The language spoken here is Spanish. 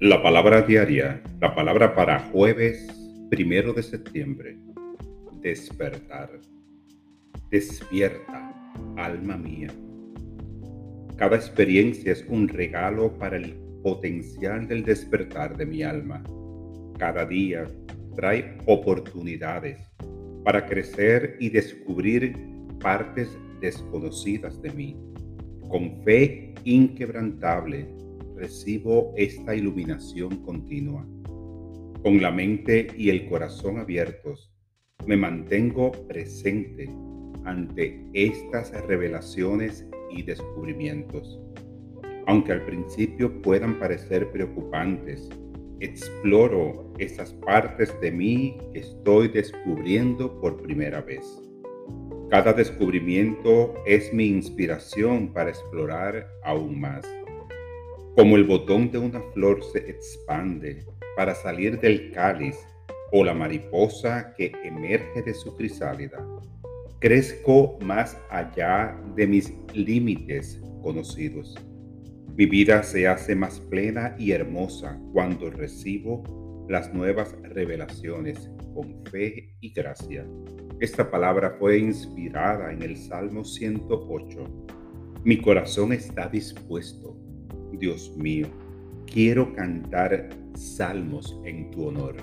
La palabra diaria, la palabra para jueves primero de septiembre. Despertar. Despierta, alma mía. Cada experiencia es un regalo para el potencial del despertar de mi alma. Cada día trae oportunidades para crecer y descubrir partes desconocidas de mí. Con fe inquebrantable recibo esta iluminación continua. Con la mente y el corazón abiertos, me mantengo presente ante estas revelaciones y descubrimientos. Aunque al principio puedan parecer preocupantes, exploro esas partes de mí que estoy descubriendo por primera vez. Cada descubrimiento es mi inspiración para explorar aún más. Como el botón de una flor se expande para salir del cáliz o la mariposa que emerge de su crisálida, crezco más allá de mis límites conocidos. Mi vida se hace más plena y hermosa cuando recibo las nuevas revelaciones con fe y gracia. Esta palabra fue inspirada en el Salmo 108. Mi corazón está dispuesto Dios mío, quiero cantar salmos en tu honor.